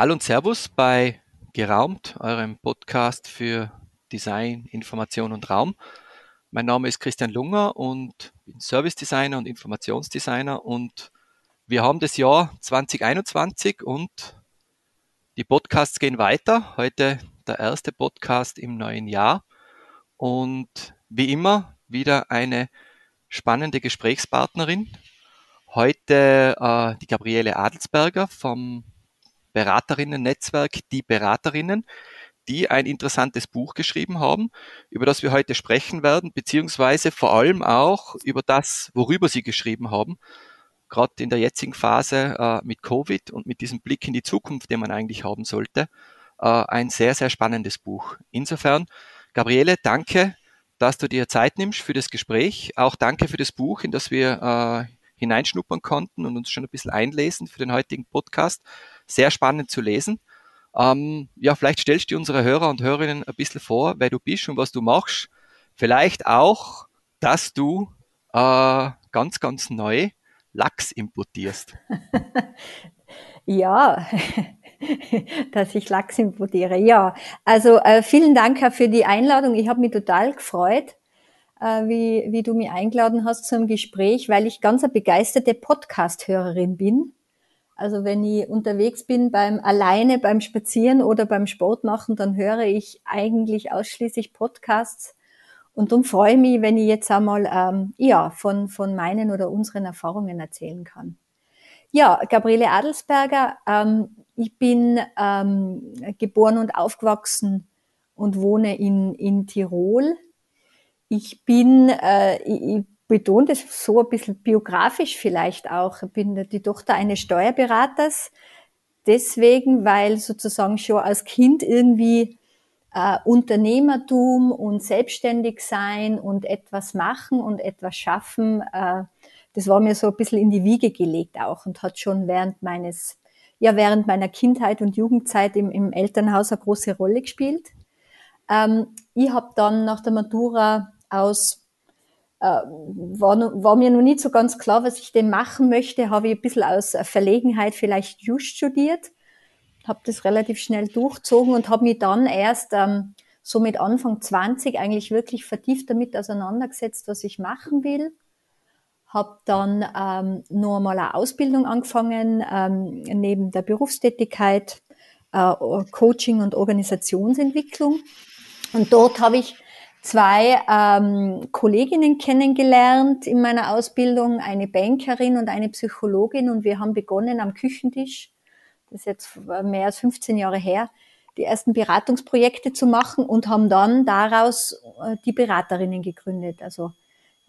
Hallo und Servus bei Geraumt, eurem Podcast für Design, Information und Raum. Mein Name ist Christian Lunger und bin Service Designer und Informationsdesigner und wir haben das Jahr 2021 und die Podcasts gehen weiter. Heute der erste Podcast im neuen Jahr und wie immer wieder eine spannende Gesprächspartnerin. Heute äh, die Gabriele Adelsberger vom Beraterinnen-Netzwerk Die Beraterinnen, die ein interessantes Buch geschrieben haben, über das wir heute sprechen werden, beziehungsweise vor allem auch über das, worüber sie geschrieben haben. Gerade in der jetzigen Phase äh, mit Covid und mit diesem Blick in die Zukunft, den man eigentlich haben sollte, äh, ein sehr, sehr spannendes Buch. Insofern, Gabriele, danke, dass du dir Zeit nimmst für das Gespräch. Auch danke für das Buch, in das wir äh, hineinschnuppern konnten und uns schon ein bisschen einlesen für den heutigen Podcast. Sehr spannend zu lesen. Ähm, ja, vielleicht stellst du unsere Hörer und Hörerinnen ein bisschen vor, wer du bist und was du machst. Vielleicht auch, dass du äh, ganz, ganz neu Lachs importierst. ja, dass ich Lachs importiere. Ja, also äh, vielen Dank für die Einladung. Ich habe mich total gefreut äh, wie, wie du mich eingeladen hast zum Gespräch, weil ich ganz eine begeisterte Podcast-Hörerin bin. Also wenn ich unterwegs bin beim alleine beim Spazieren oder beim Sport machen, dann höre ich eigentlich ausschließlich Podcasts. Und darum freue ich mich, wenn ich jetzt einmal ähm, ja, von, von meinen oder unseren Erfahrungen erzählen kann. Ja, Gabriele Adelsberger, ähm, ich bin ähm, geboren und aufgewachsen und wohne in, in Tirol ich bin, äh, ich, betone das so ein bisschen biografisch vielleicht auch. Ich bin die Tochter eines Steuerberaters. Deswegen, weil sozusagen schon als Kind irgendwie äh, Unternehmertum und selbstständig sein und etwas machen und etwas schaffen, äh, das war mir so ein bisschen in die Wiege gelegt auch und hat schon während meines, ja, während meiner Kindheit und Jugendzeit im, im Elternhaus eine große Rolle gespielt. Ähm, ich habe dann nach der Matura aus äh, war, war mir noch nicht so ganz klar, was ich denn machen möchte. Habe ich ein bisschen aus Verlegenheit vielleicht Just studiert, habe das relativ schnell durchzogen und habe mich dann erst ähm, so mit Anfang 20 eigentlich wirklich vertieft damit auseinandergesetzt, was ich machen will. Habe dann ähm, noch einmal eine Ausbildung angefangen, ähm, neben der Berufstätigkeit, äh, Coaching und Organisationsentwicklung. Und dort habe ich zwei ähm, Kolleginnen kennengelernt in meiner Ausbildung, eine Bankerin und eine Psychologin. Und wir haben begonnen am Küchentisch, das ist jetzt mehr als 15 Jahre her, die ersten Beratungsprojekte zu machen und haben dann daraus äh, die Beraterinnen gegründet. Also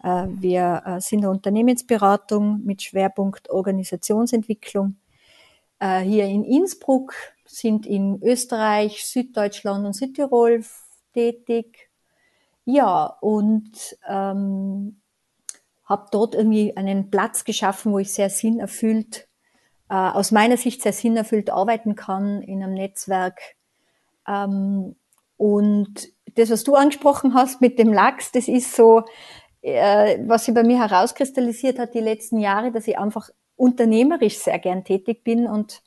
äh, wir äh, sind eine Unternehmensberatung mit Schwerpunkt Organisationsentwicklung. Äh, hier in Innsbruck, sind in Österreich, Süddeutschland und Südtirol tätig ja, und ähm, habe dort irgendwie einen Platz geschaffen, wo ich sehr sinnerfüllt, äh, aus meiner Sicht sehr sinnerfüllt arbeiten kann in einem Netzwerk. Ähm, und das, was du angesprochen hast mit dem Lachs, das ist so, äh, was sich bei mir herauskristallisiert hat die letzten Jahre, dass ich einfach unternehmerisch sehr gern tätig bin und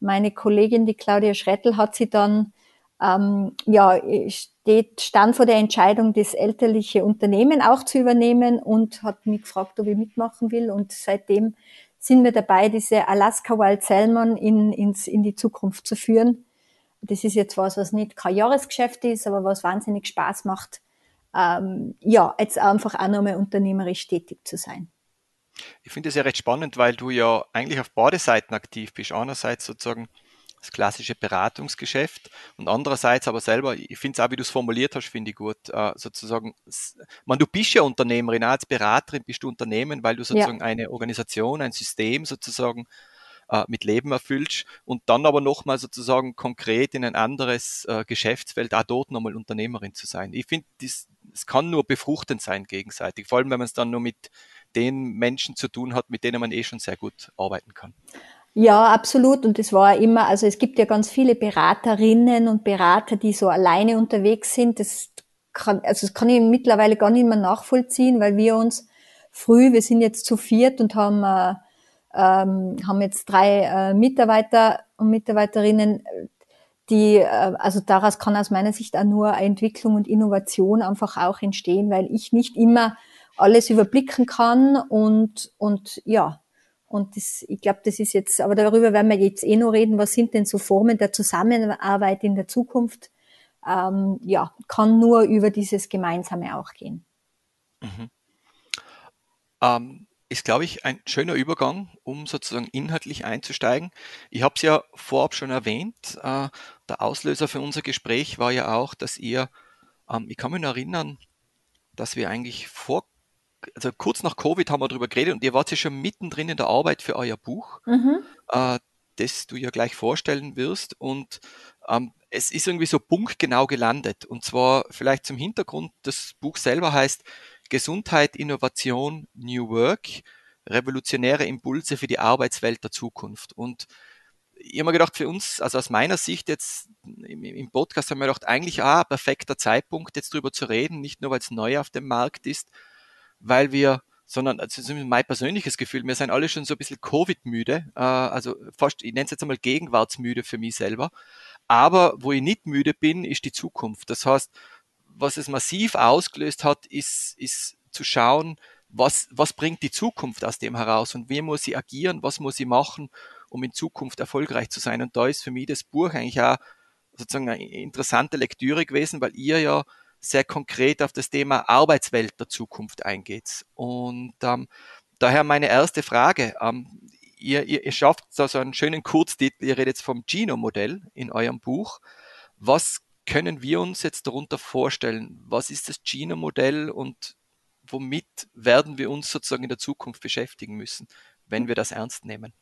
meine Kollegin, die Claudia Schrettel, hat sie dann ähm, ja, steht, stand vor der Entscheidung, das elterliche Unternehmen auch zu übernehmen und hat mich gefragt, ob ich mitmachen will. Und seitdem sind wir dabei, diese Alaska Wild Salmon in, ins, in die Zukunft zu führen. Das ist jetzt was, was nicht kein Jahresgeschäft ist, aber was wahnsinnig Spaß macht, ähm, ja, jetzt einfach auch nochmal unternehmerisch tätig zu sein. Ich finde es ja recht spannend, weil du ja eigentlich auf beide Seiten aktiv bist. Einerseits sozusagen das klassische Beratungsgeschäft und andererseits aber selber, ich finde es auch, wie du es formuliert hast, finde ich gut, äh, sozusagen, man, du bist ja Unternehmerin, als Beraterin bist du Unternehmen, weil du sozusagen ja. eine Organisation, ein System sozusagen äh, mit Leben erfüllst und dann aber nochmal sozusagen konkret in ein anderes äh, Geschäftsfeld, auch dort nochmal Unternehmerin zu sein. Ich finde, es kann nur befruchtend sein gegenseitig, vor allem wenn man es dann nur mit den Menschen zu tun hat, mit denen man eh schon sehr gut arbeiten kann. Ja, absolut. Und es war immer, also es gibt ja ganz viele Beraterinnen und Berater, die so alleine unterwegs sind. Das kann, also das kann ich mittlerweile gar nicht mehr nachvollziehen, weil wir uns früh, wir sind jetzt zu viert und haben äh, ähm, haben jetzt drei äh, Mitarbeiter und Mitarbeiterinnen, die, äh, also daraus kann aus meiner Sicht auch nur Entwicklung und Innovation einfach auch entstehen, weil ich nicht immer alles überblicken kann und, und ja, und das, ich glaube, das ist jetzt, aber darüber werden wir jetzt eh noch reden, was sind denn so Formen der Zusammenarbeit in der Zukunft? Ähm, ja, kann nur über dieses Gemeinsame auch gehen. Mhm. Ähm, ist, glaube ich, ein schöner Übergang, um sozusagen inhaltlich einzusteigen. Ich habe es ja vorab schon erwähnt, äh, der Auslöser für unser Gespräch war ja auch, dass ihr, ähm, ich kann mich noch erinnern, dass wir eigentlich vor also kurz nach Covid haben wir darüber geredet und ihr wart ja schon mittendrin in der Arbeit für euer Buch, mhm. äh, das du ja gleich vorstellen wirst. Und ähm, es ist irgendwie so punktgenau gelandet. Und zwar vielleicht zum Hintergrund, das Buch selber heißt Gesundheit, Innovation, New Work, revolutionäre Impulse für die Arbeitswelt der Zukunft. Und ich habe mir gedacht, für uns, also aus meiner Sicht jetzt im, im Podcast haben wir gedacht, eigentlich ah, perfekter Zeitpunkt, jetzt drüber zu reden, nicht nur weil es neu auf dem Markt ist, weil wir, sondern also mein persönliches Gefühl, wir sind alle schon so ein bisschen Covid-müde, äh, also fast, ich nenne es jetzt einmal gegenwartsmüde für mich selber. Aber wo ich nicht müde bin, ist die Zukunft. Das heißt, was es massiv ausgelöst hat, ist, ist zu schauen, was, was bringt die Zukunft aus dem heraus und wie muss sie agieren, was muss sie machen, um in Zukunft erfolgreich zu sein. Und da ist für mich das Buch eigentlich auch sozusagen eine interessante Lektüre gewesen, weil ihr ja sehr konkret auf das Thema Arbeitswelt der Zukunft eingeht. Und ähm, daher meine erste Frage. Ähm, ihr, ihr, ihr schafft so, so einen schönen Kurztitel, ihr redet vom Gino-Modell in eurem Buch. Was können wir uns jetzt darunter vorstellen? Was ist das Gino-Modell und womit werden wir uns sozusagen in der Zukunft beschäftigen müssen, wenn wir das ernst nehmen?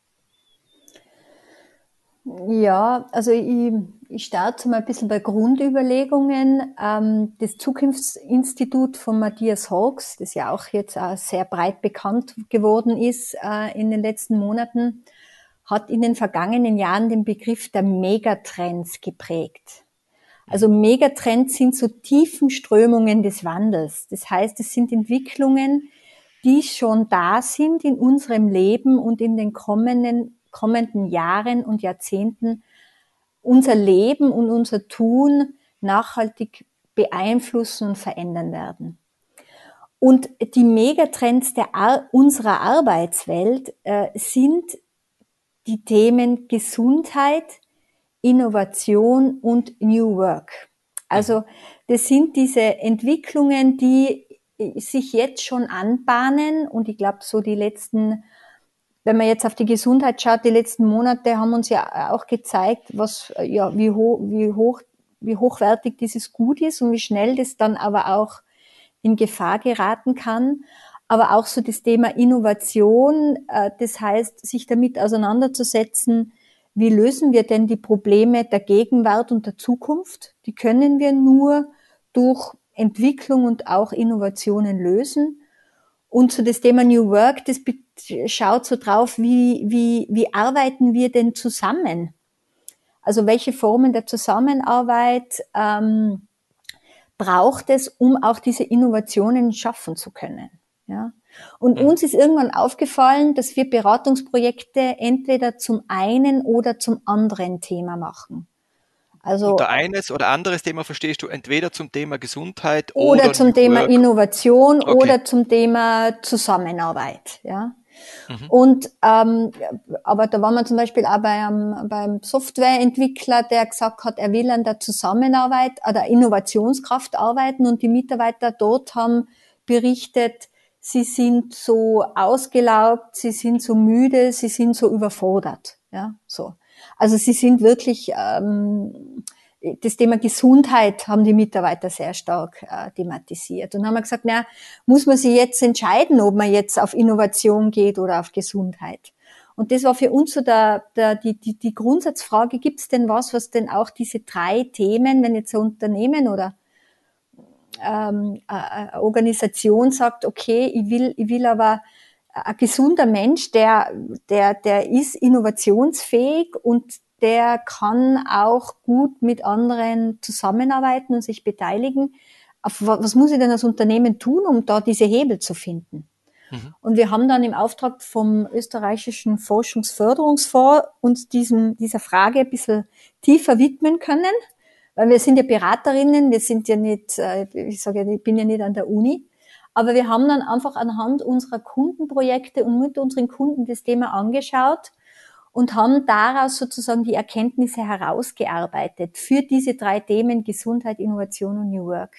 Ja, also ich, ich starte mal ein bisschen bei Grundüberlegungen. Ähm, das Zukunftsinstitut von Matthias Hawks, das ja auch jetzt sehr breit bekannt geworden ist äh, in den letzten Monaten, hat in den vergangenen Jahren den Begriff der Megatrends geprägt. Also Megatrends sind so tiefen Strömungen des Wandels. Das heißt, es sind Entwicklungen, die schon da sind in unserem Leben und in den kommenden kommenden Jahren und Jahrzehnten unser Leben und unser Tun nachhaltig beeinflussen und verändern werden. Und die Megatrends der Ar unserer Arbeitswelt äh, sind die Themen Gesundheit, Innovation und New Work. Also das sind diese Entwicklungen, die sich jetzt schon anbahnen und ich glaube so die letzten wenn man jetzt auf die Gesundheit schaut, die letzten Monate haben uns ja auch gezeigt, was, ja, wie hoch, wie hoch, wie hochwertig dieses Gut ist und wie schnell das dann aber auch in Gefahr geraten kann. Aber auch so das Thema Innovation, äh, das heißt, sich damit auseinanderzusetzen, wie lösen wir denn die Probleme der Gegenwart und der Zukunft? Die können wir nur durch Entwicklung und auch Innovationen lösen. Und so das Thema New Work, das schaut so drauf, wie, wie, wie arbeiten wir denn zusammen? Also welche Formen der Zusammenarbeit ähm, braucht es, um auch diese Innovationen schaffen zu können? Ja? Und mhm. uns ist irgendwann aufgefallen, dass wir Beratungsprojekte entweder zum einen oder zum anderen Thema machen. Also unter eines oder anderes Thema verstehst du entweder zum Thema Gesundheit oder, oder zum Thema Work. Innovation okay. oder zum Thema Zusammenarbeit. Ja. Mhm. Und ähm, aber da war man zum Beispiel auch beim, beim Softwareentwickler, der gesagt hat, er will an der Zusammenarbeit, an der Innovationskraft arbeiten und die Mitarbeiter dort haben berichtet, sie sind so ausgelaugt, sie sind so müde, sie sind so überfordert. Ja, so. Also sie sind wirklich ähm, das Thema Gesundheit haben die Mitarbeiter sehr stark äh, thematisiert. Und haben gesagt, na, muss man sich jetzt entscheiden, ob man jetzt auf Innovation geht oder auf Gesundheit. Und das war für uns so der, der, die, die, die Grundsatzfrage, gibt es denn was, was denn auch diese drei Themen, wenn jetzt ein Unternehmen oder ähm, eine Organisation sagt, okay, ich will, ich will aber ein gesunder Mensch, der, der, der ist innovationsfähig und der kann auch gut mit anderen zusammenarbeiten und sich beteiligen. Auf was muss ich denn als Unternehmen tun, um da diese Hebel zu finden? Mhm. Und wir haben dann im Auftrag vom österreichischen Forschungsförderungsfonds uns diesem, dieser Frage ein bisschen tiefer widmen können, weil wir sind ja Beraterinnen, wir sind ja nicht, äh, ich sage ja, ich bin ja nicht an der Uni, aber wir haben dann einfach anhand unserer Kundenprojekte und mit unseren Kunden das Thema angeschaut und haben daraus sozusagen die Erkenntnisse herausgearbeitet für diese drei Themen Gesundheit, Innovation und New Work.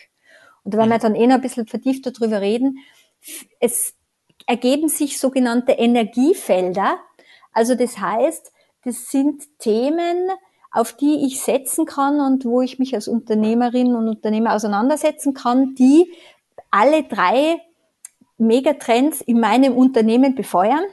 Und da werden wir mhm. dann eh noch ein bisschen vertiefter drüber reden. Es ergeben sich sogenannte Energiefelder. Also das heißt, das sind Themen, auf die ich setzen kann und wo ich mich als Unternehmerin und Unternehmer auseinandersetzen kann, die alle drei Megatrends in meinem Unternehmen befeuern.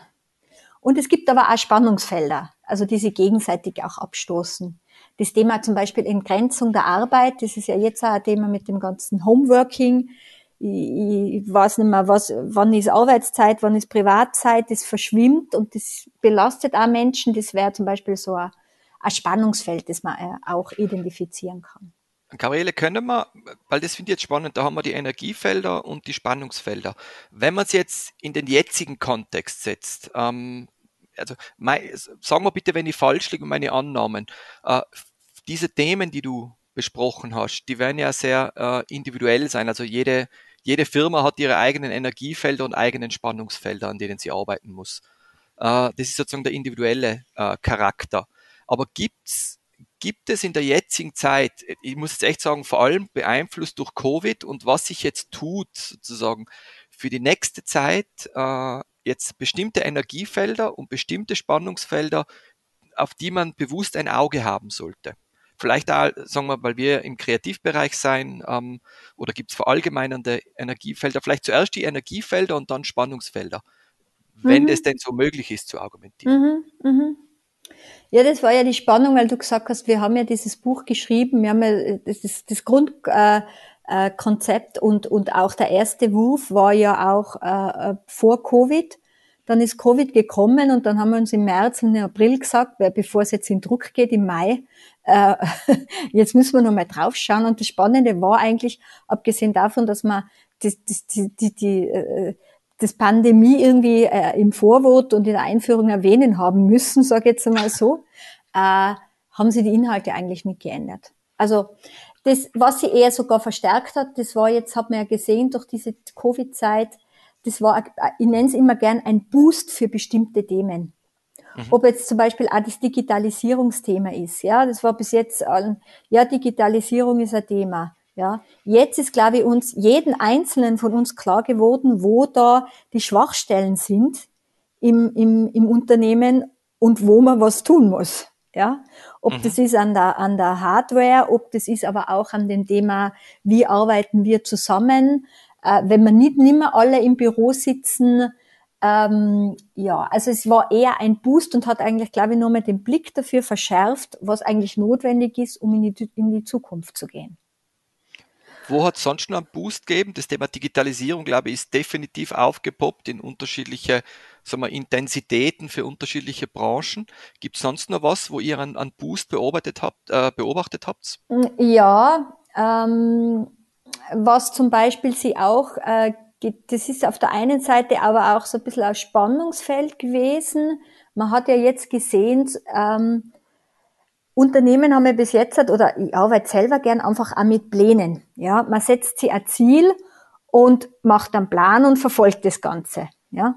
Und es gibt aber auch Spannungsfelder, also die sich gegenseitig auch abstoßen. Das Thema zum Beispiel Entgrenzung der Arbeit, das ist ja jetzt auch ein Thema mit dem ganzen Homeworking ich, ich weiß nicht mehr, was, wann ist Arbeitszeit, wann ist Privatzeit, das verschwimmt und das belastet auch Menschen. Das wäre zum Beispiel so ein, ein Spannungsfeld, das man äh, auch identifizieren kann. Gabriele, können wir, weil das finde ich jetzt spannend, da haben wir die Energiefelder und die Spannungsfelder. Wenn man es jetzt in den jetzigen Kontext setzt, ähm, also mein, sagen wir bitte, wenn ich falsch liege, meine Annahmen, äh, diese Themen, die du besprochen hast, die werden ja sehr äh, individuell sein. Also jede, jede Firma hat ihre eigenen Energiefelder und eigenen Spannungsfelder, an denen sie arbeiten muss. Äh, das ist sozusagen der individuelle äh, Charakter. Aber gibt's, gibt es in der jetzigen Zeit, ich muss jetzt echt sagen, vor allem beeinflusst durch Covid und was sich jetzt tut, sozusagen für die nächste Zeit, äh, jetzt bestimmte Energiefelder und bestimmte Spannungsfelder, auf die man bewusst ein Auge haben sollte? Vielleicht auch, sagen wir, weil wir im Kreativbereich sein, ähm, oder gibt es verallgemeinernde Energiefelder, vielleicht zuerst die Energiefelder und dann Spannungsfelder, wenn mhm. das denn so möglich ist zu argumentieren. Mhm, mhm. Ja, das war ja die Spannung, weil du gesagt hast, wir haben ja dieses Buch geschrieben, wir haben ja das, ist das Grundkonzept äh, äh, und, und auch der erste Wurf war ja auch äh, äh, vor Covid. Dann ist Covid gekommen und dann haben wir uns im März und im April gesagt, bevor es jetzt in Druck geht, im Mai, äh, jetzt müssen wir noch mal draufschauen. Und das Spannende war eigentlich, abgesehen davon, dass man die, die, die, äh, das Pandemie irgendwie äh, im Vorwort und in der Einführung erwähnen haben müssen, sage ich jetzt einmal so, äh, haben sie die Inhalte eigentlich nicht geändert. Also das, was sie eher sogar verstärkt hat, das war jetzt, hat man ja gesehen, durch diese Covid-Zeit, das war, ich nenne es immer gern ein Boost für bestimmte Themen. Mhm. Ob jetzt zum Beispiel auch das Digitalisierungsthema ist, ja, das war bis jetzt, ja, Digitalisierung ist ein Thema. Ja, jetzt ist, glaube ich, uns, jeden Einzelnen von uns klar geworden, wo da die Schwachstellen sind im, im, im Unternehmen und wo man was tun muss. Ja, ob mhm. das ist an der, an der Hardware, ob das ist aber auch an dem Thema, wie arbeiten wir zusammen, äh, wenn wir nicht nimmer alle im Büro sitzen, ähm, ja, also es war eher ein Boost und hat eigentlich, glaube ich, nur mal den Blick dafür verschärft, was eigentlich notwendig ist, um in die, in die Zukunft zu gehen. Wo hat es sonst noch einen Boost gegeben? Das Thema Digitalisierung, glaube ich, ist definitiv aufgepoppt in unterschiedliche sagen wir, Intensitäten für unterschiedliche Branchen. Gibt es sonst noch was, wo ihr einen, einen Boost beobachtet habt? Äh, beobachtet habt? Ja, ähm, was zum Beispiel sie auch äh, das ist auf der einen Seite aber auch so ein bisschen ein Spannungsfeld gewesen. Man hat ja jetzt gesehen, ähm, Unternehmen haben ja bis jetzt, oder ich arbeite selber gern einfach auch mit Plänen. Ja, man setzt sich ein Ziel und macht einen Plan und verfolgt das Ganze. Ja,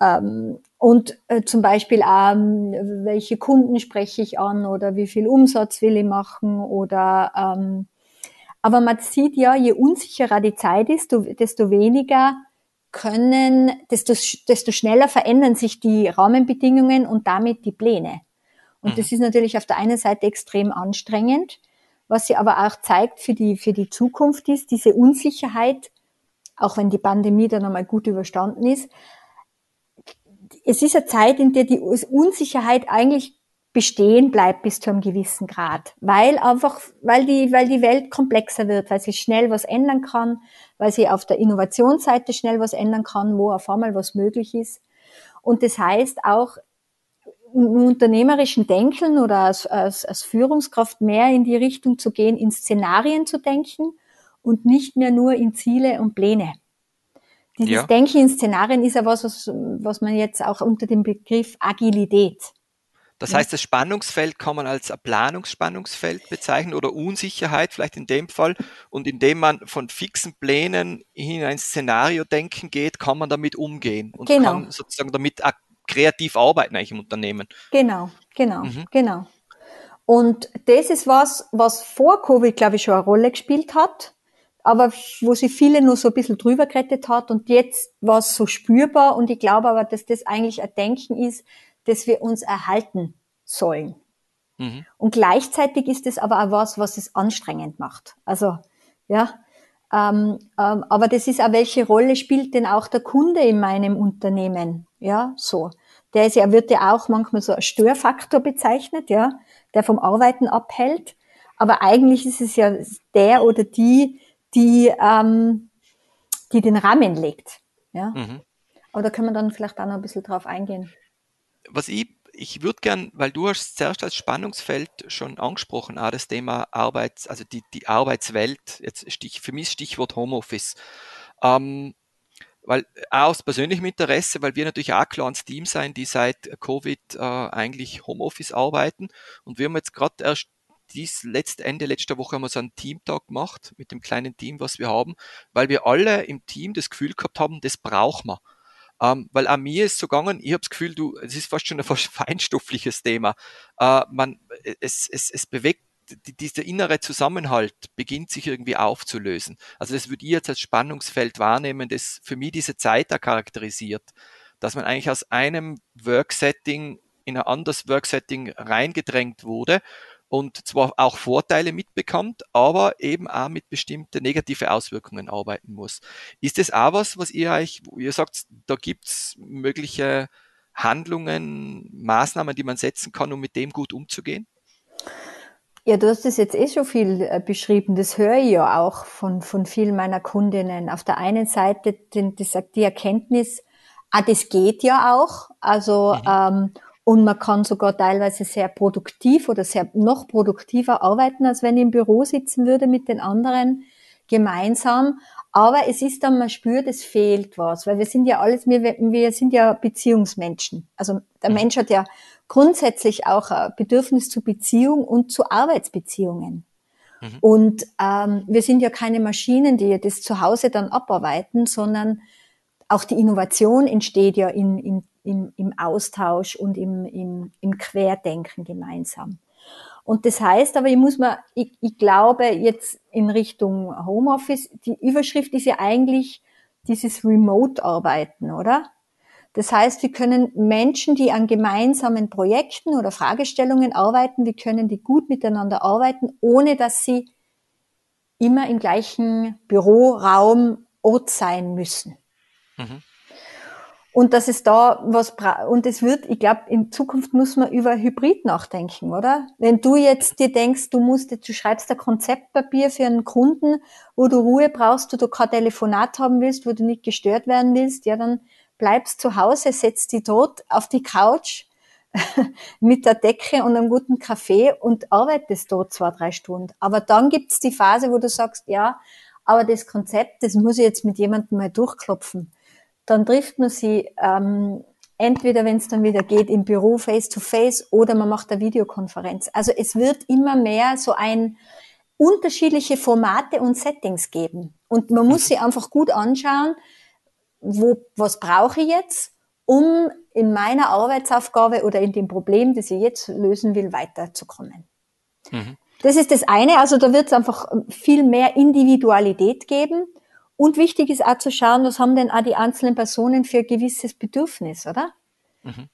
ähm, und äh, zum Beispiel auch, ähm, welche Kunden spreche ich an oder wie viel Umsatz will ich machen oder ähm, aber man sieht ja, je unsicherer die Zeit ist, desto weniger können, desto, desto schneller verändern sich die Rahmenbedingungen und damit die Pläne. Und mhm. das ist natürlich auf der einen Seite extrem anstrengend, was sie aber auch zeigt für die, für die Zukunft ist, diese Unsicherheit, auch wenn die Pandemie dann einmal gut überstanden ist. Es ist eine Zeit, in der die Unsicherheit eigentlich bestehen bleibt bis zu einem gewissen Grad, weil einfach, weil die, weil die Welt komplexer wird, weil sie schnell was ändern kann, weil sie auf der Innovationsseite schnell was ändern kann, wo auf einmal was möglich ist. Und das heißt auch, unternehmerischen Denken oder als, als, als Führungskraft mehr in die Richtung zu gehen, in Szenarien zu denken und nicht mehr nur in Ziele und Pläne. Dieses ja. Denken in Szenarien ist ja was, was, was man jetzt auch unter dem Begriff Agilität das heißt, das Spannungsfeld kann man als Planungsspannungsfeld bezeichnen oder Unsicherheit vielleicht in dem Fall. Und indem man von fixen Plänen in ein Szenario denken geht, kann man damit umgehen und genau. kann sozusagen damit kreativ arbeiten eigentlich im Unternehmen. Genau, genau, mhm. genau. Und das ist was, was vor Covid, glaube ich, schon eine Rolle gespielt hat, aber wo sich viele nur so ein bisschen drüber gerettet hat und jetzt war es so spürbar und ich glaube aber, dass das eigentlich ein Denken ist, das wir uns erhalten sollen. Mhm. Und gleichzeitig ist es aber auch was, was es anstrengend macht. Also, ja, ähm, ähm, aber das ist auch, welche Rolle spielt denn auch der Kunde in meinem Unternehmen? Ja, so. Der ist ja, wird ja auch manchmal so als Störfaktor bezeichnet, ja, der vom Arbeiten abhält. Aber eigentlich ist es ja der oder die, die, ähm, die den Rahmen legt. Ja. Mhm. Aber da können wir dann vielleicht auch noch ein bisschen drauf eingehen was ich, ich würde gern, weil du hast zuerst als Spannungsfeld schon angesprochen, auch das Thema Arbeits, also die, die Arbeitswelt, jetzt Stich, für mich Stichwort Homeoffice. Ähm, weil auch aus persönlichem Interesse, weil wir natürlich auch klar ins Team sein, die seit Covid äh, eigentlich Homeoffice arbeiten. Und wir haben jetzt gerade erst dies letzte Ende letzter Woche haben wir so einen Teamtag gemacht mit dem kleinen Team, was wir haben, weil wir alle im Team das Gefühl gehabt haben, das brauchen wir. Ähm, weil an mir ist so gegangen, ich habe das Gefühl, du, es ist fast schon ein fast feinstoffliches Thema. Äh, man, es, es, es bewegt die, dieser innere Zusammenhalt beginnt sich irgendwie aufzulösen. Also das würde ich jetzt als Spannungsfeld wahrnehmen, das für mich diese Zeit da charakterisiert, dass man eigentlich aus einem Worksetting in ein anderes Worksetting reingedrängt wurde und zwar auch Vorteile mitbekommt, aber eben auch mit bestimmten negative Auswirkungen arbeiten muss. Ist das auch was, was ihr euch, ihr sagt, da gibt's mögliche Handlungen, Maßnahmen, die man setzen kann, um mit dem gut umzugehen? Ja, du hast das jetzt eh schon viel äh, beschrieben. Das höre ich ja auch von, von vielen meiner Kundinnen. Auf der einen Seite die, die Erkenntnis, ah, das geht ja auch. Also, mhm. ähm, und man kann sogar teilweise sehr produktiv oder sehr noch produktiver arbeiten, als wenn ich im Büro sitzen würde mit den anderen gemeinsam. Aber es ist dann, man spürt, es fehlt was, weil wir sind ja alles, wir, wir sind ja Beziehungsmenschen. Also der mhm. Mensch hat ja grundsätzlich auch ein Bedürfnis zu Beziehung und zu Arbeitsbeziehungen. Mhm. Und ähm, wir sind ja keine Maschinen, die das zu Hause dann abarbeiten, sondern auch die Innovation entsteht ja in, in im, im Austausch und im, im, im Querdenken gemeinsam. Und das heißt aber, ich muss mal, ich, ich glaube jetzt in Richtung Homeoffice, die Überschrift ist ja eigentlich dieses Remote-Arbeiten, oder? Das heißt, wir können Menschen, die an gemeinsamen Projekten oder Fragestellungen arbeiten, wir können die gut miteinander arbeiten, ohne dass sie immer im gleichen Büroraum Ort sein müssen. Mhm. Und dass es da was und es wird, ich glaube, in Zukunft muss man über Hybrid nachdenken, oder? Wenn du jetzt dir denkst, du musst, du schreibst ein Konzeptpapier für einen Kunden, wo du Ruhe brauchst, wo du kein Telefonat haben willst, wo du nicht gestört werden willst, ja, dann bleibst zu Hause, setzt dich dort auf die Couch mit der Decke und einem guten Kaffee und arbeitest dort zwei, drei Stunden. Aber dann gibt's die Phase, wo du sagst, ja, aber das Konzept, das muss ich jetzt mit jemandem mal durchklopfen dann trifft man sie ähm, entweder, wenn es dann wieder geht, im Büro face-to-face -face, oder man macht eine Videokonferenz. Also es wird immer mehr so ein unterschiedliche Formate und Settings geben. Und man muss sie einfach gut anschauen, wo, was brauche ich jetzt, um in meiner Arbeitsaufgabe oder in dem Problem, das ich jetzt lösen will, weiterzukommen. Mhm. Das ist das eine. Also da wird es einfach viel mehr Individualität geben. Und wichtig ist auch zu schauen, was haben denn auch die einzelnen Personen für ein gewisses Bedürfnis, oder? Mhm.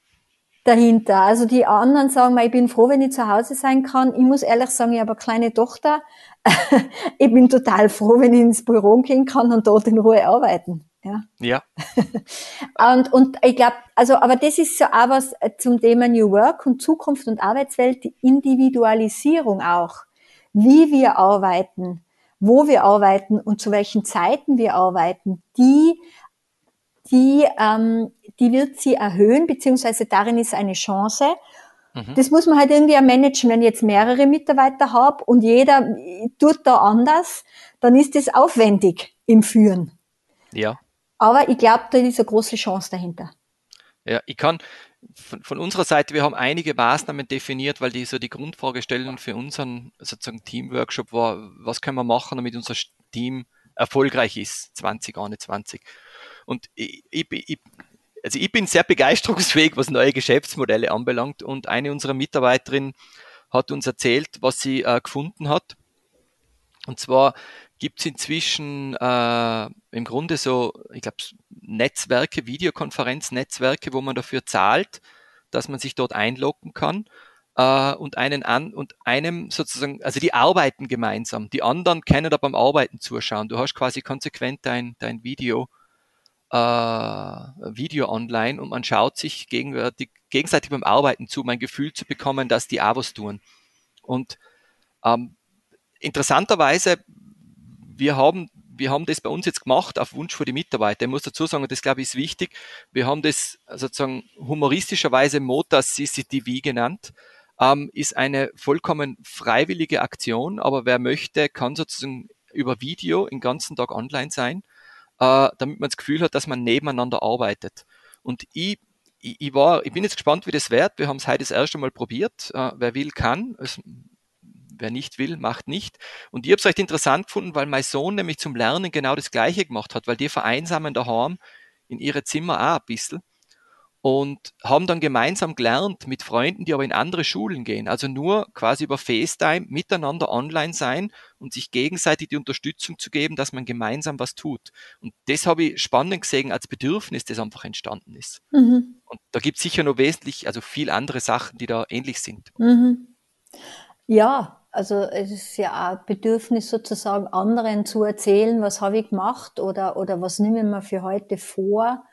Dahinter. Also die anderen sagen, ich bin froh, wenn ich zu Hause sein kann. Ich muss ehrlich sagen, ich habe eine kleine Tochter. ich bin total froh, wenn ich ins Büro gehen kann und dort in Ruhe arbeiten. Ja. ja. und, und ich glaube, also, aber das ist so auch was zum Thema New Work und Zukunft und Arbeitswelt, die Individualisierung auch. Wie wir arbeiten, wo wir arbeiten und zu welchen Zeiten wir arbeiten, die, die, ähm, die wird sie erhöhen, beziehungsweise darin ist eine Chance. Mhm. Das muss man halt irgendwie managen. Wenn ich jetzt mehrere Mitarbeiter habe und jeder tut da anders, dann ist das aufwendig im Führen. Ja. Aber ich glaube, da ist eine große Chance dahinter. Ja, ich kann von, von, unserer Seite, wir haben einige Maßnahmen definiert, weil die so die Grundfragestellung für unseren sozusagen Teamworkshop war, was können wir machen, damit unser Team erfolgreich ist 2021. Und ich, ich, ich, also ich bin sehr begeisterungsfähig, was neue Geschäftsmodelle anbelangt. Und eine unserer Mitarbeiterinnen hat uns erzählt, was sie äh, gefunden hat. Und zwar gibt es inzwischen äh, im Grunde so, ich glaube, Netzwerke, Videokonferenznetzwerke, wo man dafür zahlt, dass man sich dort einloggen kann äh, und einen an und einem sozusagen, also die arbeiten gemeinsam. Die anderen können da beim Arbeiten zuschauen. Du hast quasi konsequent dein, dein Video, äh, Video online und man schaut sich gegenwärtig, gegenseitig beim Arbeiten zu, um ein Gefühl zu bekommen, dass die Avos tun. Und ähm, interessanterweise wir haben, wir haben das bei uns jetzt gemacht auf Wunsch für die Mitarbeiter. Ich muss dazu sagen, das glaube ich ist wichtig. Wir haben das sozusagen humoristischerweise Motas CCTV genannt. Ähm, ist eine vollkommen freiwillige Aktion, aber wer möchte, kann sozusagen über Video den ganzen Tag online sein, äh, damit man das Gefühl hat, dass man nebeneinander arbeitet. Und ich ich, war, ich bin jetzt gespannt, wie das wird. Wir haben es heute das erste Mal probiert. Äh, wer will, kann. Es wer nicht will, macht nicht. Und ich habe es recht interessant gefunden, weil mein Sohn nämlich zum Lernen genau das Gleiche gemacht hat, weil die vereinsamen daheim in ihre Zimmer auch ein bisschen und haben dann gemeinsam gelernt mit Freunden, die aber in andere Schulen gehen. Also nur quasi über FaceTime miteinander online sein und sich gegenseitig die Unterstützung zu geben, dass man gemeinsam was tut. Und das habe ich spannend gesehen als Bedürfnis, das einfach entstanden ist. Mhm. Und da gibt es sicher noch wesentlich, also viel andere Sachen, die da ähnlich sind. Mhm. Ja, also es ist ja auch Bedürfnis sozusagen anderen zu erzählen, was habe ich gemacht oder, oder was nehme ich mir für heute vor.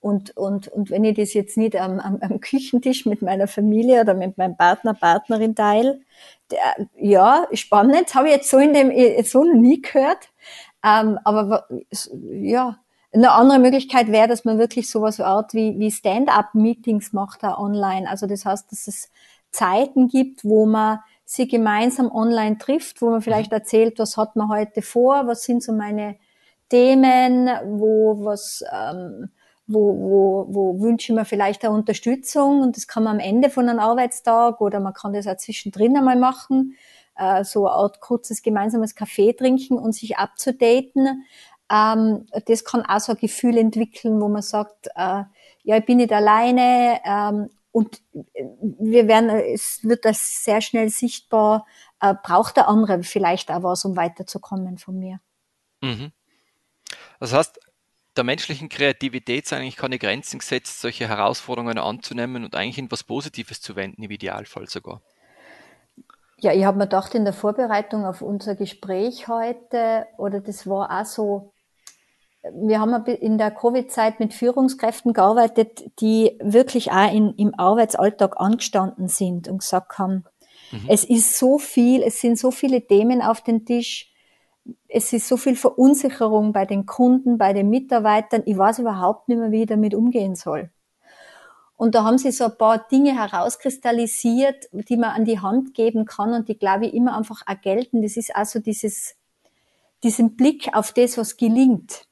Und, und, und wenn ich das jetzt nicht am, am, am Küchentisch mit meiner Familie oder mit meinem Partner, Partnerin teile, der, ja, spannend, habe ich jetzt so in dem, so noch nie gehört. Ähm, aber ja, eine andere Möglichkeit wäre, dass man wirklich sowas Art wie, wie Stand-up-Meetings macht da online. Also das heißt, dass es Zeiten gibt, wo man sie gemeinsam online trifft, wo man vielleicht erzählt, was hat man heute vor, was sind so meine Themen, wo was ähm, wo, wo, wo wünsche ich mir vielleicht eine Unterstützung und das kann man am Ende von einem Arbeitstag oder man kann das auch zwischendrin einmal machen, äh, so eine Art kurzes gemeinsames Kaffee trinken und sich abzudaten. Ähm, das kann auch so ein Gefühl entwickeln, wo man sagt, äh, ja, ich bin nicht alleine ähm, und äh, wir werden, es wird das sehr schnell sichtbar, äh, braucht der andere vielleicht auch was, um weiterzukommen von mir. Mhm. Das heißt, der menschlichen Kreativität sind eigentlich keine Grenzen gesetzt, solche Herausforderungen anzunehmen und eigentlich in was Positives zu wenden, im Idealfall sogar. Ja, ich habe mir gedacht, in der Vorbereitung auf unser Gespräch heute, oder das war auch so, wir haben in der Covid-Zeit mit Führungskräften gearbeitet, die wirklich auch in, im Arbeitsalltag angestanden sind und gesagt haben, mhm. es ist so viel, es sind so viele Themen auf den Tisch, es ist so viel Verunsicherung bei den Kunden, bei den Mitarbeitern, ich weiß überhaupt nicht mehr, wie ich damit umgehen soll. Und da haben sie so ein paar Dinge herauskristallisiert, die man an die Hand geben kann und die, glaube ich, immer einfach auch gelten. Das ist also dieses, diesen Blick auf das, was gelingt.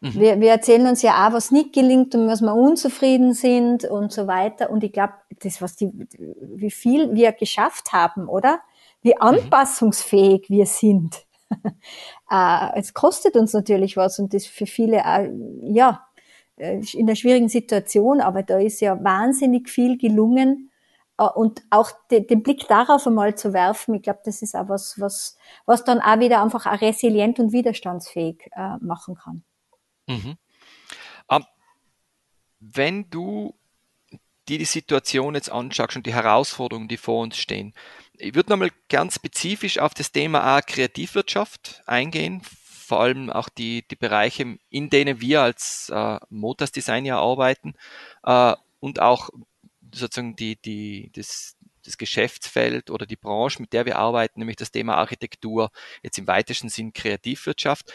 Mhm. Wir, wir erzählen uns ja auch, was nicht gelingt und was wir unzufrieden sind und so weiter. Und ich glaube, das, was die, wie viel wir geschafft haben, oder? Wie mhm. anpassungsfähig wir sind. äh, es kostet uns natürlich was und das für viele, äh, ja, äh, in einer schwierigen Situation, aber da ist ja wahnsinnig viel gelungen. Äh, und auch de, den Blick darauf einmal zu werfen, ich glaube, das ist auch was, was, was dann auch wieder einfach auch resilient und widerstandsfähig äh, machen kann. Mhm. Ähm, wenn du dir die Situation jetzt anschaust und die Herausforderungen, die vor uns stehen, ich würde nochmal ganz spezifisch auf das Thema A, Kreativwirtschaft eingehen, vor allem auch die, die Bereiche, in denen wir als äh, Motors Designer arbeiten äh, und auch sozusagen die, die, das, das Geschäftsfeld oder die Branche, mit der wir arbeiten, nämlich das Thema Architektur, jetzt im weitesten Sinn Kreativwirtschaft.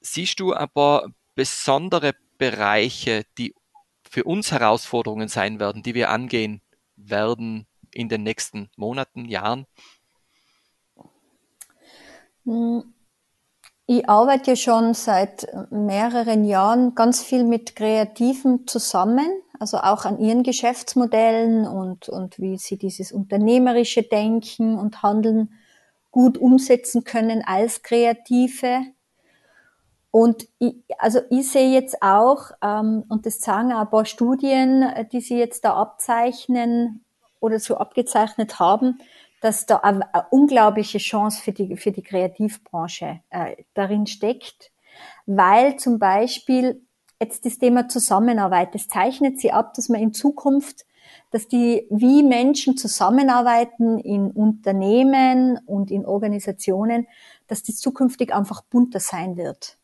Siehst du ein paar besondere Bereiche, die für uns Herausforderungen sein werden, die wir angehen werden in den nächsten Monaten, Jahren? Hm, ich arbeite ja schon seit mehreren Jahren ganz viel mit Kreativen zusammen, also auch an ihren Geschäftsmodellen und, und wie sie dieses unternehmerische Denken und Handeln gut umsetzen können als Kreative. Und ich, also ich sehe jetzt auch, ähm, und das sagen auch ein paar Studien, die sie jetzt da abzeichnen oder so abgezeichnet haben, dass da eine, eine unglaubliche Chance für die, für die Kreativbranche äh, darin steckt, weil zum Beispiel jetzt das Thema Zusammenarbeit, das zeichnet sie ab, dass man in Zukunft, dass die, wie Menschen zusammenarbeiten in Unternehmen und in Organisationen, dass das zukünftig einfach bunter sein wird.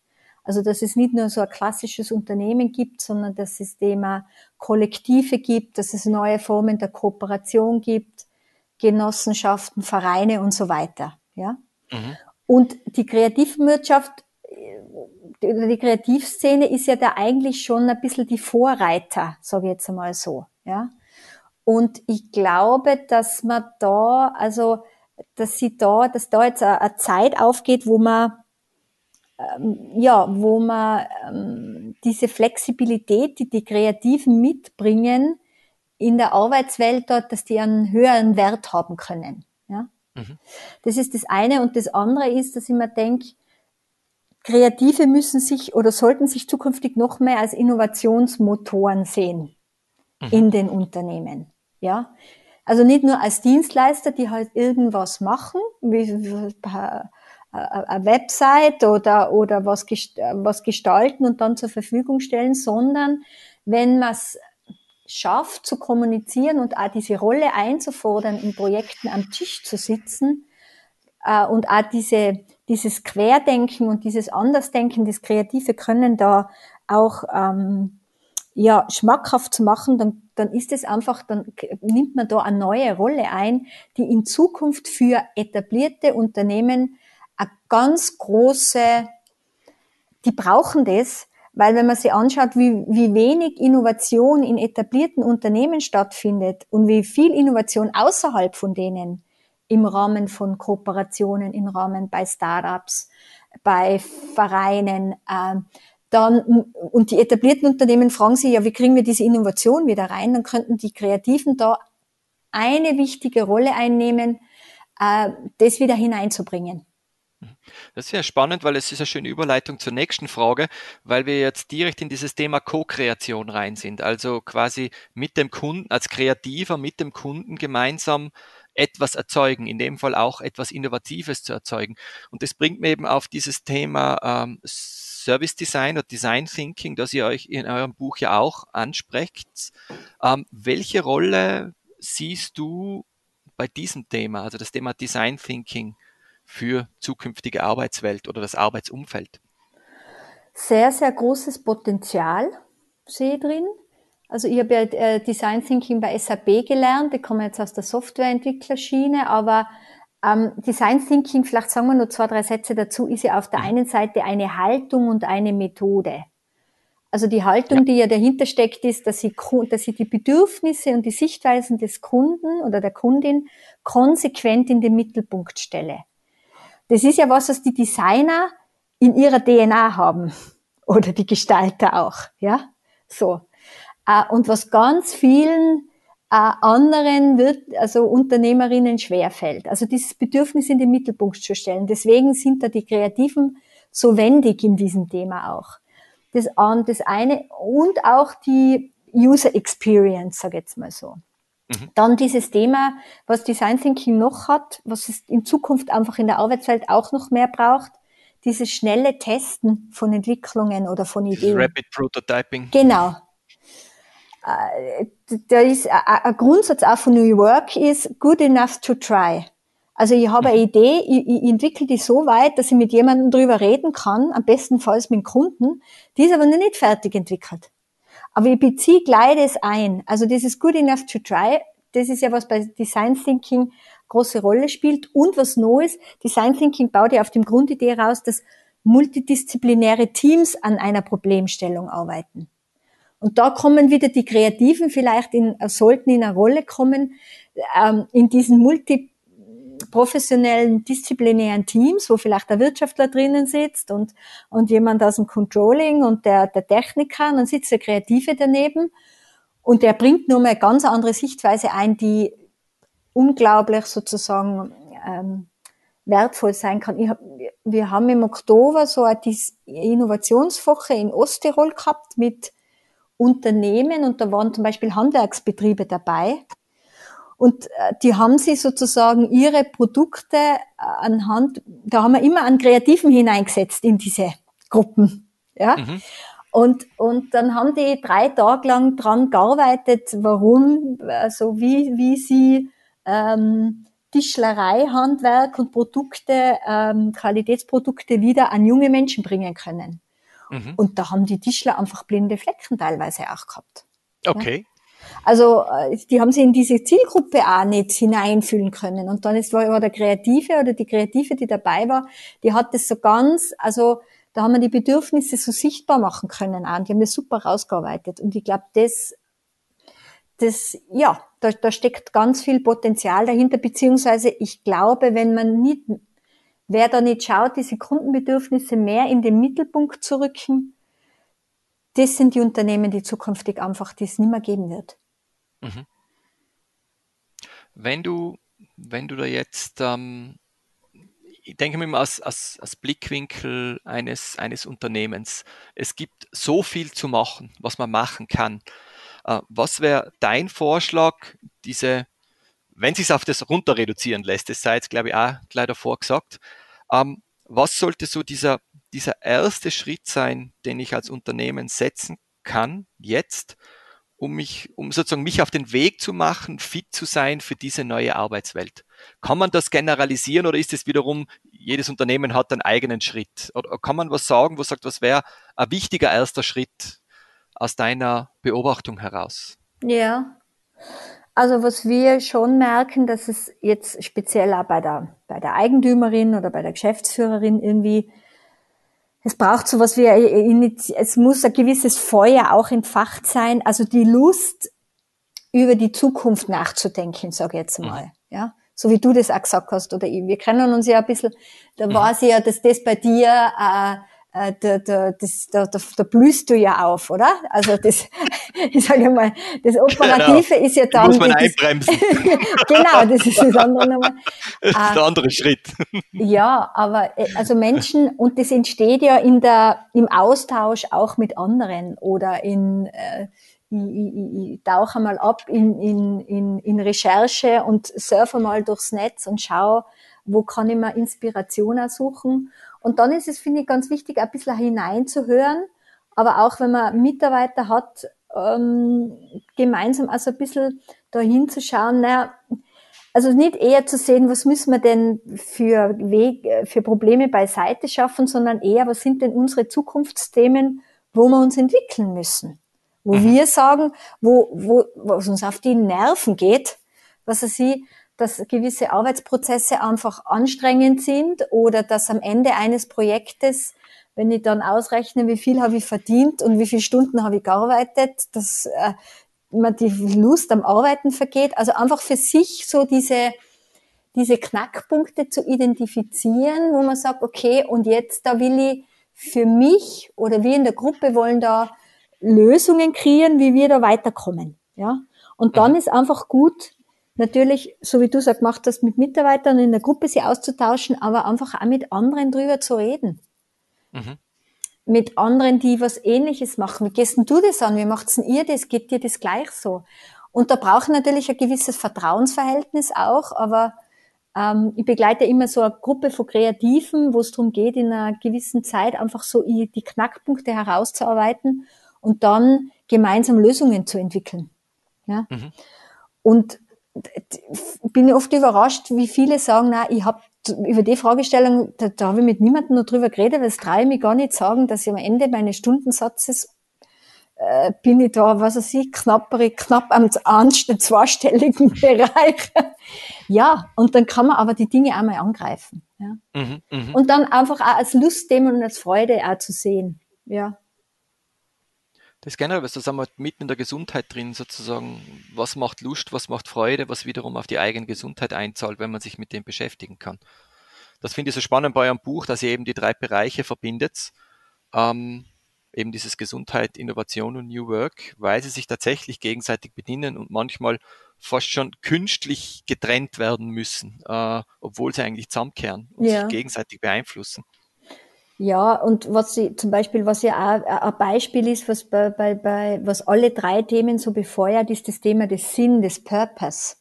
Also, dass es nicht nur so ein klassisches Unternehmen gibt, sondern dass es Thema Kollektive gibt, dass es neue Formen der Kooperation gibt, Genossenschaften, Vereine und so weiter. Ja? Mhm. Und die Kreativwirtschaft oder die Kreativszene ist ja da eigentlich schon ein bisschen die Vorreiter, sage ich jetzt einmal so. Ja? Und ich glaube, dass man da, also dass sie da, dass da jetzt eine Zeit aufgeht, wo man ja, wo man ähm, diese Flexibilität, die die Kreativen mitbringen, in der Arbeitswelt dort, dass die einen höheren Wert haben können. Ja? Mhm. Das ist das eine. Und das andere ist, dass ich mir denke, Kreative müssen sich oder sollten sich zukünftig noch mehr als Innovationsmotoren sehen mhm. in den Unternehmen. Ja, also nicht nur als Dienstleister, die halt irgendwas machen, wie eine Website oder oder was was gestalten und dann zur Verfügung stellen, sondern wenn man es schafft zu kommunizieren und auch diese Rolle einzufordern, in Projekten am Tisch zu sitzen äh, und auch diese, dieses Querdenken und dieses Andersdenken, das kreative Können da auch ähm, ja, schmackhaft zu machen, dann, dann ist es einfach, dann nimmt man da eine neue Rolle ein, die in Zukunft für etablierte Unternehmen eine ganz große, die brauchen das, weil wenn man sich anschaut, wie, wie wenig Innovation in etablierten Unternehmen stattfindet und wie viel Innovation außerhalb von denen im Rahmen von Kooperationen, im Rahmen bei Startups, bei Vereinen, äh, dann, und die etablierten Unternehmen fragen sich ja, wie kriegen wir diese Innovation wieder rein? Dann könnten die Kreativen da eine wichtige Rolle einnehmen, äh, das wieder hineinzubringen. Das ist ja spannend, weil es ist eine schöne Überleitung zur nächsten Frage, weil wir jetzt direkt in dieses Thema Co-Kreation rein sind. Also quasi mit dem Kunden, als Kreativer mit dem Kunden gemeinsam etwas erzeugen, in dem Fall auch etwas Innovatives zu erzeugen. Und das bringt mir eben auf dieses Thema ähm, Service Design oder Design Thinking, das ihr euch in eurem Buch ja auch ansprecht. Ähm, welche Rolle siehst du bei diesem Thema, also das Thema Design Thinking? Für zukünftige Arbeitswelt oder das Arbeitsumfeld? Sehr, sehr großes Potenzial sehe ich drin. Also ich habe ja äh, Design Thinking bei SAP gelernt, ich komme jetzt aus der Softwareentwicklerschiene, aber ähm, Design Thinking, vielleicht sagen wir nur zwei, drei Sätze dazu, ist ja auf der einen Seite eine Haltung und eine Methode. Also die Haltung, ja. die ja dahinter steckt, ist, dass ich, dass ich die Bedürfnisse und die Sichtweisen des Kunden oder der Kundin konsequent in den Mittelpunkt stelle. Das ist ja was, was die Designer in ihrer DNA haben. Oder die Gestalter auch, ja? So. Äh, und was ganz vielen äh, anderen wird, also Unternehmerinnen schwerfällt. Also dieses Bedürfnis in den Mittelpunkt zu stellen. Deswegen sind da die Kreativen so wendig in diesem Thema auch. Das, das eine und auch die User Experience, sag ich jetzt mal so. Mhm. Dann dieses Thema, was Design Thinking noch hat, was es in Zukunft einfach in der Arbeitswelt auch noch mehr braucht, dieses schnelle Testen von Entwicklungen oder von dieses Ideen. Rapid Prototyping. Genau. Äh, da ist ein Grundsatz auch von New Work ist good enough to try. Also ich habe eine mhm. Idee, ich, ich entwickle die so weit, dass ich mit jemandem drüber reden kann, am bestenfalls mit dem Kunden, die ist aber noch nicht fertig entwickelt. Aber ich beziehe gleich das ein. Also ist good enough to try. Das ist ja, was bei Design Thinking große Rolle spielt. Und was Neues, Design Thinking baut ja auf dem Grundidee raus, dass multidisziplinäre Teams an einer Problemstellung arbeiten. Und da kommen wieder die Kreativen vielleicht in, sollten in eine Rolle kommen, ähm, in diesen multi, professionellen, disziplinären Teams, wo vielleicht der Wirtschaftler drinnen sitzt und, und jemand aus dem Controlling und der, der Techniker, und dann sitzt der Kreative daneben und der bringt nur mal eine ganz andere Sichtweise ein, die unglaublich sozusagen ähm, wertvoll sein kann. Ich wir haben im Oktober so eine Innovationswoche in Osttirol gehabt mit Unternehmen und da waren zum Beispiel Handwerksbetriebe dabei. Und äh, die haben sie sozusagen ihre Produkte äh, anhand, da haben wir immer einen Kreativen hineingesetzt in diese Gruppen. Ja. Mhm. Und, und dann haben die drei Tage lang dran gearbeitet, warum, also wie, wie sie ähm, Tischlerei, Handwerk und Produkte, ähm, Qualitätsprodukte wieder an junge Menschen bringen können. Mhm. Und da haben die Tischler einfach blinde Flecken teilweise auch gehabt. Okay. Ja? Also äh, die haben sie in diese Zielgruppe auch nicht hineinfühlen können. Und dann ist war der Kreative oder die Kreative, die dabei war, die hat das so ganz, also da haben wir die Bedürfnisse so sichtbar machen können auch. Und die haben das super rausgearbeitet. Und ich glaube, das, das, ja, da, da steckt ganz viel Potenzial dahinter, beziehungsweise ich glaube, wenn man nicht, wer da nicht schaut, diese Kundenbedürfnisse mehr in den Mittelpunkt zu rücken, das sind die Unternehmen, die zukünftig einfach das nicht mehr geben wird. Mhm. Wenn du, wenn du da jetzt, ähm, ich denke mir mal als, als, als Blickwinkel eines, eines Unternehmens, es gibt so viel zu machen, was man machen kann. Äh, was wäre dein Vorschlag, diese, wenn sich auf das runter reduzieren lässt, das sei jetzt glaube ich auch gleich davor gesagt, ähm, was sollte so dieser dieser erste Schritt sein, den ich als Unternehmen setzen kann, jetzt, um mich, um sozusagen mich auf den Weg zu machen, fit zu sein für diese neue Arbeitswelt. Kann man das generalisieren oder ist es wiederum, jedes Unternehmen hat einen eigenen Schritt? Oder kann man was sagen, wo sagt, was wäre ein wichtiger erster Schritt aus deiner Beobachtung heraus? Ja. Also was wir schon merken, dass es jetzt speziell auch bei der, bei der Eigentümerin oder bei der Geschäftsführerin irgendwie es braucht so was wie, es muss ein gewisses Feuer auch entfacht sein, also die Lust, über die Zukunft nachzudenken, sage ich jetzt mal, mhm. ja. So wie du das auch gesagt hast, oder ich. Wir kennen uns ja ein bisschen, da mhm. war es ja, dass das bei dir, äh, äh, da, da, das, da, da, da blühst du ja auf, oder? Also das, ich sage mal, das Operative genau. ist ja dann... Muss man das, einbremsen. genau, das ist das andere nochmal. Das ist der andere Schritt. ja, aber äh, also Menschen, und das entsteht ja in der, im Austausch auch mit anderen oder in... Äh, ich, ich, ich tauche mal ab in, in, in, in Recherche und surfe mal durchs Netz und schaue, wo kann ich mir Inspiration suchen. Und dann ist es, finde ich, ganz wichtig, ein bisschen hineinzuhören, aber auch wenn man Mitarbeiter hat, ähm, gemeinsam also ein bisschen dahin zu schauen, naja, also nicht eher zu sehen, was müssen wir denn für Weg, für Probleme beiseite schaffen, sondern eher, was sind denn unsere Zukunftsthemen, wo wir uns entwickeln müssen. Wo mhm. wir sagen, wo, wo, was uns auf die Nerven geht, was er sie, dass gewisse Arbeitsprozesse einfach anstrengend sind oder dass am Ende eines Projektes, wenn ich dann ausrechne, wie viel habe ich verdient und wie viele Stunden habe ich gearbeitet, dass äh, man die Lust am Arbeiten vergeht. Also einfach für sich so diese, diese Knackpunkte zu identifizieren, wo man sagt, okay, und jetzt da will ich für mich oder wir in der Gruppe wollen da Lösungen kreieren, wie wir da weiterkommen. Ja? Und dann mhm. ist einfach gut, natürlich, so wie du es auch gemacht hast, mit Mitarbeitern in der Gruppe sie auszutauschen, aber einfach auch mit anderen drüber zu reden. Mhm. Mit anderen, die was ähnliches machen. Wie gehst denn du das an? Wie macht's denn ihr das? Geht dir das gleich so? Und da braucht natürlich ein gewisses Vertrauensverhältnis auch, aber ähm, ich begleite immer so eine Gruppe von Kreativen, wo es darum geht, in einer gewissen Zeit einfach so die Knackpunkte herauszuarbeiten und dann gemeinsam Lösungen zu entwickeln. Ja? Mhm. Und bin oft überrascht, wie viele sagen, na, ich habe über die Fragestellung, da, da habe ich mit niemandem noch drüber geredet, weil es traue ich mich gar nicht sagen, dass ich am Ende meines Stundensatzes äh, bin ich da, was weiß ich, knappere, knapp am zweistelligen Bereich. ja, und dann kann man aber die Dinge einmal angreifen. Ja. Mhm, mh. Und dann einfach auch als Lustthema und als Freude auch zu sehen. Ja. Das generell, was da sind wir mitten in der Gesundheit drin, sozusagen, was macht Lust, was macht Freude, was wiederum auf die eigene Gesundheit einzahlt, wenn man sich mit dem beschäftigen kann. Das finde ich so spannend bei eurem Buch, dass ihr eben die drei Bereiche verbindet. Ähm, eben dieses Gesundheit, Innovation und New Work, weil sie sich tatsächlich gegenseitig bedienen und manchmal fast schon künstlich getrennt werden müssen, äh, obwohl sie eigentlich zusammenkehren und ja. sich gegenseitig beeinflussen. Ja, und was sie zum Beispiel, was ja auch ein Beispiel ist, was bei, bei, bei was alle drei Themen so befeuert, ist das Thema des Sinn, des Purpose.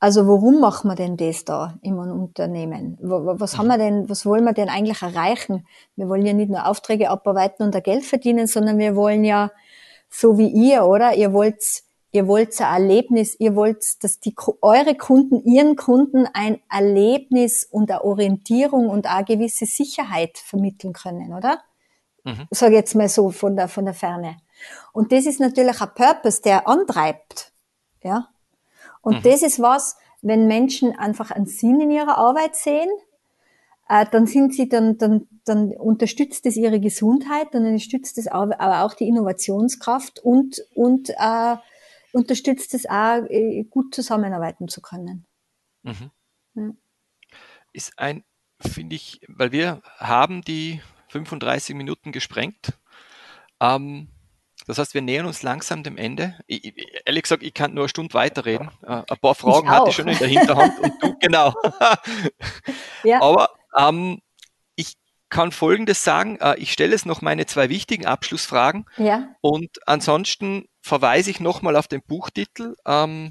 Also warum machen wir denn das da im Unternehmen? Was haben wir denn, was wollen wir denn eigentlich erreichen? Wir wollen ja nicht nur Aufträge abarbeiten und da Geld verdienen, sondern wir wollen ja, so wie ihr, oder? Ihr wollt, ihr wollt ein Erlebnis, ihr wollt, dass die, eure Kunden, ihren Kunden ein Erlebnis und eine Orientierung und eine gewisse Sicherheit vermitteln können, oder? Mhm. Sag jetzt mal so von der, von der Ferne. Und das ist natürlich ein Purpose, der antreibt, ja? Und mhm. das ist was, wenn Menschen einfach einen Sinn in ihrer Arbeit sehen, äh, dann sind sie, dann, dann, dann unterstützt es ihre Gesundheit, dann unterstützt es aber auch die Innovationskraft und, und äh, unterstützt es auch, äh, gut zusammenarbeiten zu können. Mhm. Ja. Ist ein, finde ich, weil wir haben die 35 Minuten gesprengt. Ähm, das heißt, wir nähern uns langsam dem Ende. Ich, ehrlich gesagt, ich kann nur eine Stunde weiterreden. Äh, ein paar Fragen ich hatte ich schon in der Hinterhand und du, genau. ja. Aber ähm, ich kann Folgendes sagen. Äh, ich stelle es noch meine zwei wichtigen Abschlussfragen. Ja. Und ansonsten verweise ich nochmal auf den Buchtitel. Ähm,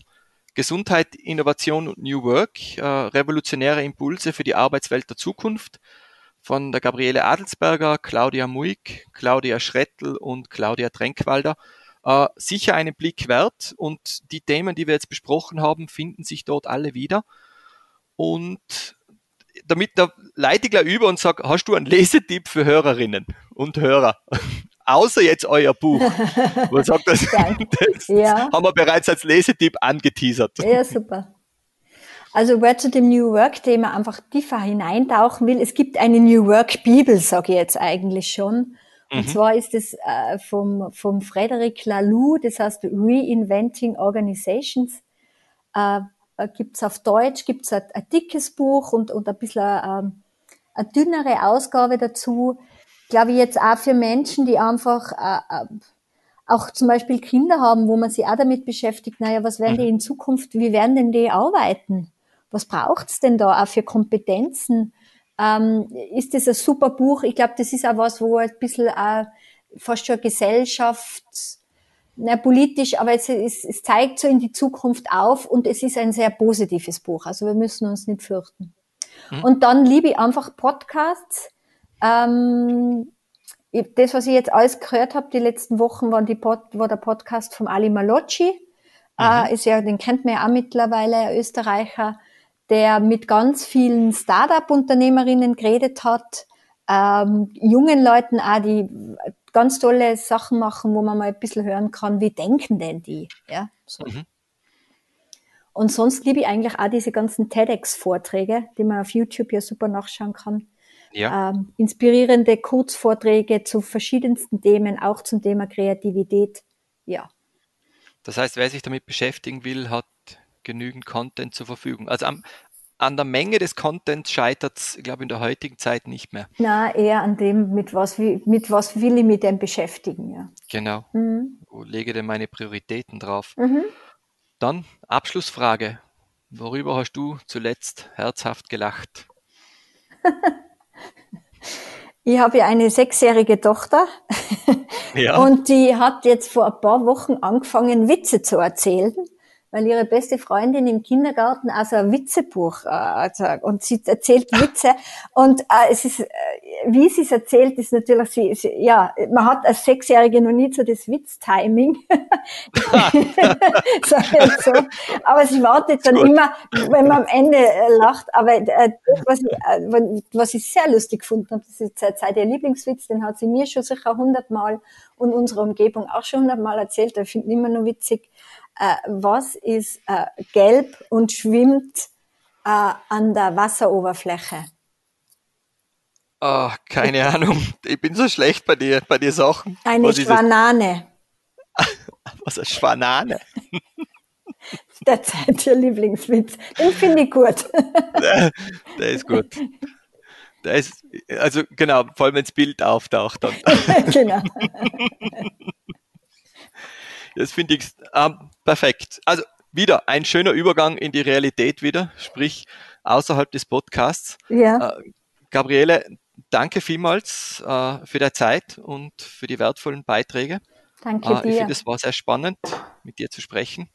Gesundheit, Innovation und New Work, äh, revolutionäre Impulse für die Arbeitswelt der Zukunft von der Gabriele Adelsberger, Claudia Muig, Claudia Schrettel und Claudia Tränkwalder. Äh, sicher einen Blick wert und die Themen, die wir jetzt besprochen haben, finden sich dort alle wieder. Und damit da leite ich gleich über und sage, hast du einen Lesetipp für Hörerinnen und Hörer? Außer jetzt euer Buch. Wo sagt das, das ja. haben wir bereits als Lesetipp angeteasert. Ja, super. Also wer zu dem New Work-Thema einfach tiefer hineintauchen will, es gibt eine New Work-Bibel, sage ich jetzt eigentlich schon. Und mhm. zwar ist es äh, vom, vom Frederic Laloux, das heißt Reinventing Organizations. Äh, gibt's auf Deutsch, gibt's ein, ein dickes Buch und, und ein bisschen äh, eine dünnere Ausgabe dazu. Glaube ich jetzt auch für Menschen, die einfach äh, äh, auch zum Beispiel Kinder haben, wo man sich auch damit beschäftigt, naja, was werden die mhm. in Zukunft, wie werden denn die arbeiten? was braucht's denn da auch für Kompetenzen? Ähm, ist das ein super Buch? Ich glaube, das ist auch was, wo ein bisschen auch fast schon Gesellschaft, na, politisch, aber es, es, es zeigt so in die Zukunft auf und es ist ein sehr positives Buch. Also wir müssen uns nicht fürchten. Mhm. Und dann liebe ich einfach Podcasts. Ähm, das, was ich jetzt alles gehört habe, die letzten Wochen, waren die Pod, war der Podcast vom Ali Malocci. Mhm. Äh, ist ja, den kennt man ja auch mittlerweile, Österreicher der mit ganz vielen Start-up-Unternehmerinnen geredet hat, ähm, jungen Leuten auch, die ganz tolle Sachen machen, wo man mal ein bisschen hören kann, wie denken denn die? Ja, so. Mhm. Und sonst liebe ich eigentlich auch diese ganzen TEDx-Vorträge, die man auf YouTube ja super nachschauen kann. Ja. Ähm, inspirierende Kurzvorträge zu verschiedensten Themen, auch zum Thema Kreativität. Ja. Das heißt, wer sich damit beschäftigen will, hat genügend Content zur Verfügung. Also am, an der Menge des Contents scheitert es, glaube ich, in der heutigen Zeit nicht mehr. Na, eher an dem, mit was, mit was will ich mich denn beschäftigen, ja. Genau. Mhm. Wo lege denn meine Prioritäten drauf? Mhm. Dann Abschlussfrage. Worüber hast du zuletzt herzhaft gelacht? ich habe ja eine sechsjährige Tochter. Ja. und die hat jetzt vor ein paar Wochen angefangen, Witze zu erzählen weil ihre beste Freundin im Kindergarten also ein Witzebuch äh, und sie erzählt Witze. Und äh, es ist, äh, wie sie es erzählt, ist natürlich sie, sie ja, man hat als Sechsjährige noch nie so das Witztiming, so. aber sie wartet dann immer, wenn man am Ende äh, lacht, aber äh, was ich, äh, was ich sehr lustig gefunden habe, das ist seit, ihr Lieblingswitz, den hat sie mir schon sicher hundertmal und unserer Umgebung auch schon hundertmal erzählt, ich finde immer nur witzig, äh, was ist äh, gelb und schwimmt äh, an der Wasseroberfläche? Oh, keine Ahnung. Ich bin so schlecht bei dir, bei dir Sachen. Eine Schwanane. Was ist Schwanane? Derzeit Ihr Lieblingswitz. Den finde ich gut. Der, der, ist gut. Der ist, also genau, vor allem wenn das Bild auftaucht dann. genau. Das finde ich ähm, perfekt. Also wieder ein schöner Übergang in die Realität wieder, sprich außerhalb des Podcasts. Ja. Äh, Gabriele, danke vielmals äh, für die Zeit und für die wertvollen Beiträge. Danke äh, dir. Ich finde, es war sehr spannend, mit dir zu sprechen.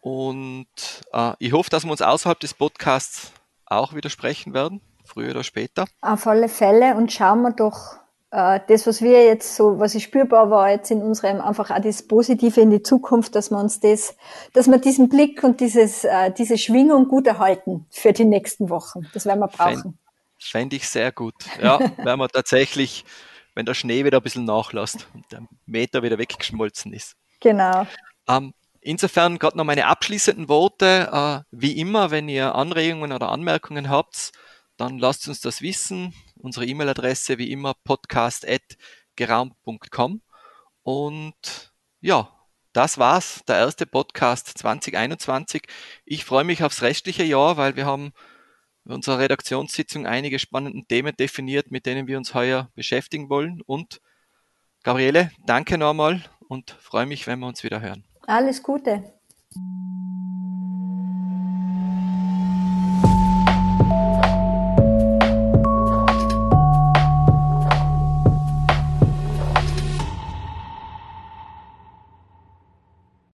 Und äh, ich hoffe, dass wir uns außerhalb des Podcasts auch wieder sprechen werden, früher oder später. Auf alle Fälle und schauen wir doch äh, das, was wir jetzt so, was ich spürbar war jetzt in unserem, einfach auch das Positive in die Zukunft, dass wir uns das, dass wir diesen Blick und dieses, äh, diese Schwingung gut erhalten für die nächsten Wochen. Das werden wir brauchen. Fände ich sehr gut. Ja, werden wir tatsächlich, wenn der Schnee wieder ein bisschen nachlässt und der Meter wieder weggeschmolzen ist. Genau. Ähm, insofern gerade noch meine abschließenden Worte. Äh, wie immer, wenn ihr Anregungen oder Anmerkungen habt, dann lasst uns das wissen. Unsere E-Mail-Adresse wie immer podcast.geraumt.com. Und ja, das war's, der erste Podcast 2021. Ich freue mich aufs restliche Jahr, weil wir haben in unserer Redaktionssitzung einige spannende Themen definiert, mit denen wir uns heuer beschäftigen wollen. Und Gabriele, danke nochmal und freue mich, wenn wir uns wieder hören. Alles Gute.